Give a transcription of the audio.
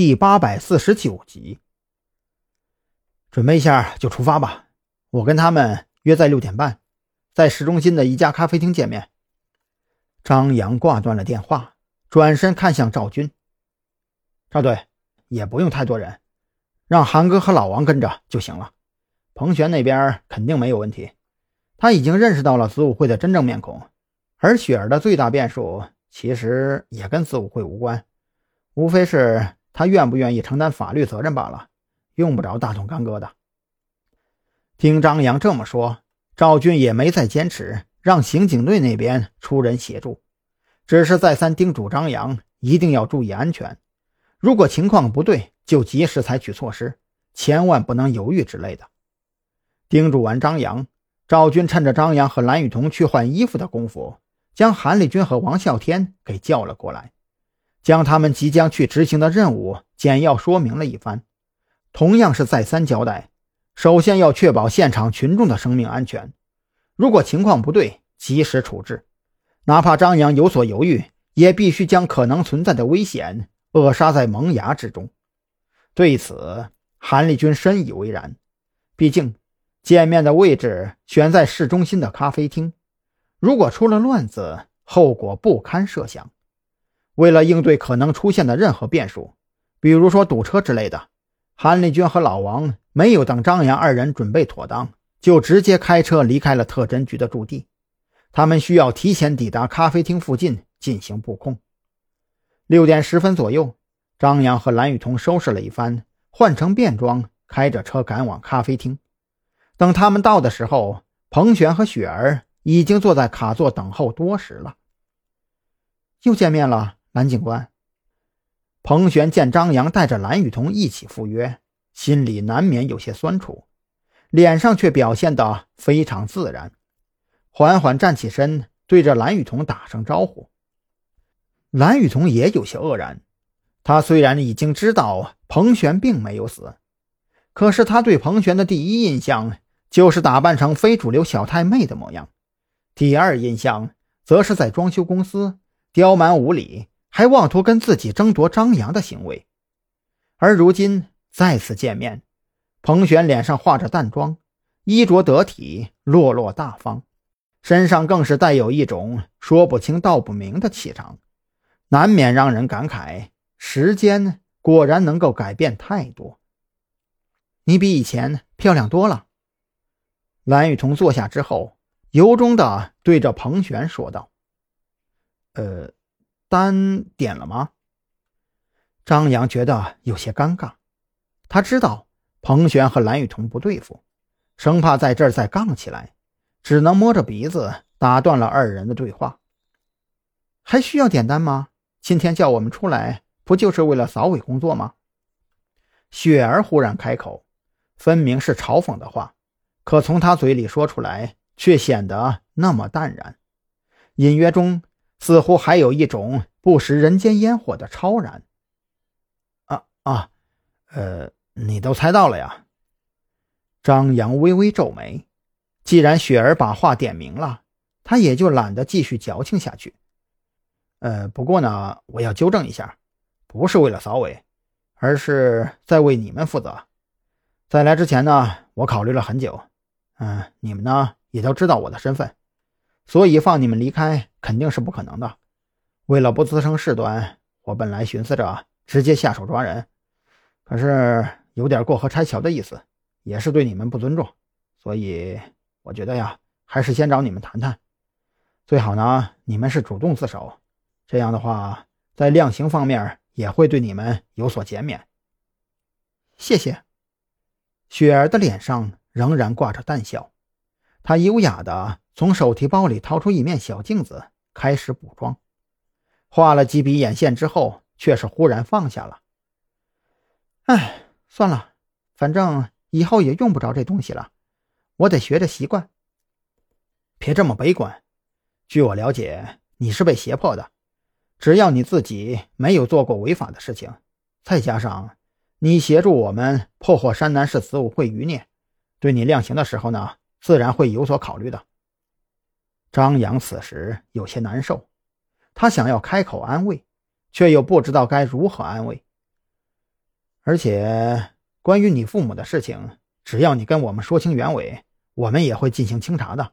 第八百四十九集。准备一下就出发吧，我跟他们约在六点半，在市中心的一家咖啡厅见面。张扬挂断了电话，转身看向赵军：“赵队，也不用太多人，让韩哥和老王跟着就行了。彭璇那边肯定没有问题，他已经认识到了子午会的真正面孔，而雪儿的最大变数其实也跟子午会无关。”无非是他愿不愿意承担法律责任罢了，用不着大动干戈的。听张扬这么说，赵军也没再坚持让刑警队那边出人协助，只是再三叮嘱张扬一定要注意安全，如果情况不对就及时采取措施，千万不能犹豫之类的。叮嘱完张扬，赵军趁着张扬和蓝雨桐去换衣服的功夫，将韩立军和王啸天给叫了过来。将他们即将去执行的任务简要说明了一番，同样是再三交代：首先要确保现场群众的生命安全，如果情况不对，及时处置，哪怕张扬有所犹豫，也必须将可能存在的危险扼杀在萌芽之中。对此，韩立军深以为然。毕竟，见面的位置选在市中心的咖啡厅，如果出了乱子，后果不堪设想。为了应对可能出现的任何变数，比如说堵车之类的，韩立军和老王没有等张扬二人准备妥当，就直接开车离开了特侦局的驻地。他们需要提前抵达咖啡厅附近进行布控。六点十分左右，张扬和蓝雨桐收拾了一番，换成便装，开着车赶往咖啡厅。等他们到的时候，彭璇和雪儿已经坐在卡座等候多时了。又见面了。蓝警官，彭璇见张扬带着蓝雨桐一起赴约，心里难免有些酸楚，脸上却表现得非常自然，缓缓站起身，对着蓝雨桐打声招呼。蓝雨桐也有些愕然，他虽然已经知道彭璇并没有死，可是他对彭璇的第一印象就是打扮成非主流小太妹的模样，第二印象则是在装修公司刁蛮无理。还妄图跟自己争夺张扬的行为，而如今再次见面，彭璇脸上化着淡妆，衣着得体，落落大方，身上更是带有一种说不清道不明的气场，难免让人感慨：时间果然能够改变太多。你比以前漂亮多了。蓝雨桐坐下之后，由衷的对着彭璇说道：“呃。”单点了吗？张扬觉得有些尴尬，他知道彭璇和蓝雨桐不对付，生怕在这儿再杠起来，只能摸着鼻子打断了二人的对话。还需要点单吗？今天叫我们出来，不就是为了扫尾工作吗？雪儿忽然开口，分明是嘲讽的话，可从他嘴里说出来，却显得那么淡然，隐约中。似乎还有一种不食人间烟火的超然。啊啊，呃，你都猜到了呀？张扬微微皱眉。既然雪儿把话点明了，他也就懒得继续矫情下去。呃，不过呢，我要纠正一下，不是为了扫尾，而是在为你们负责。在来之前呢，我考虑了很久。嗯，你们呢也都知道我的身份。所以放你们离开肯定是不可能的。为了不滋生事端，我本来寻思着直接下手抓人，可是有点过河拆桥的意思，也是对你们不尊重。所以我觉得呀，还是先找你们谈谈。最好呢，你们是主动自首，这样的话，在量刑方面也会对你们有所减免。谢谢。雪儿的脸上仍然挂着淡笑，她优雅的。从手提包里掏出一面小镜子，开始补妆。画了几笔眼线之后，却是忽然放下了。哎，算了，反正以后也用不着这东西了，我得学着习惯。别这么悲观。据我了解，你是被胁迫的。只要你自己没有做过违法的事情，再加上你协助我们破获山南市子午会余孽，对你量刑的时候呢，自然会有所考虑的。张扬此时有些难受，他想要开口安慰，却又不知道该如何安慰。而且关于你父母的事情，只要你跟我们说清原委，我们也会进行清查的。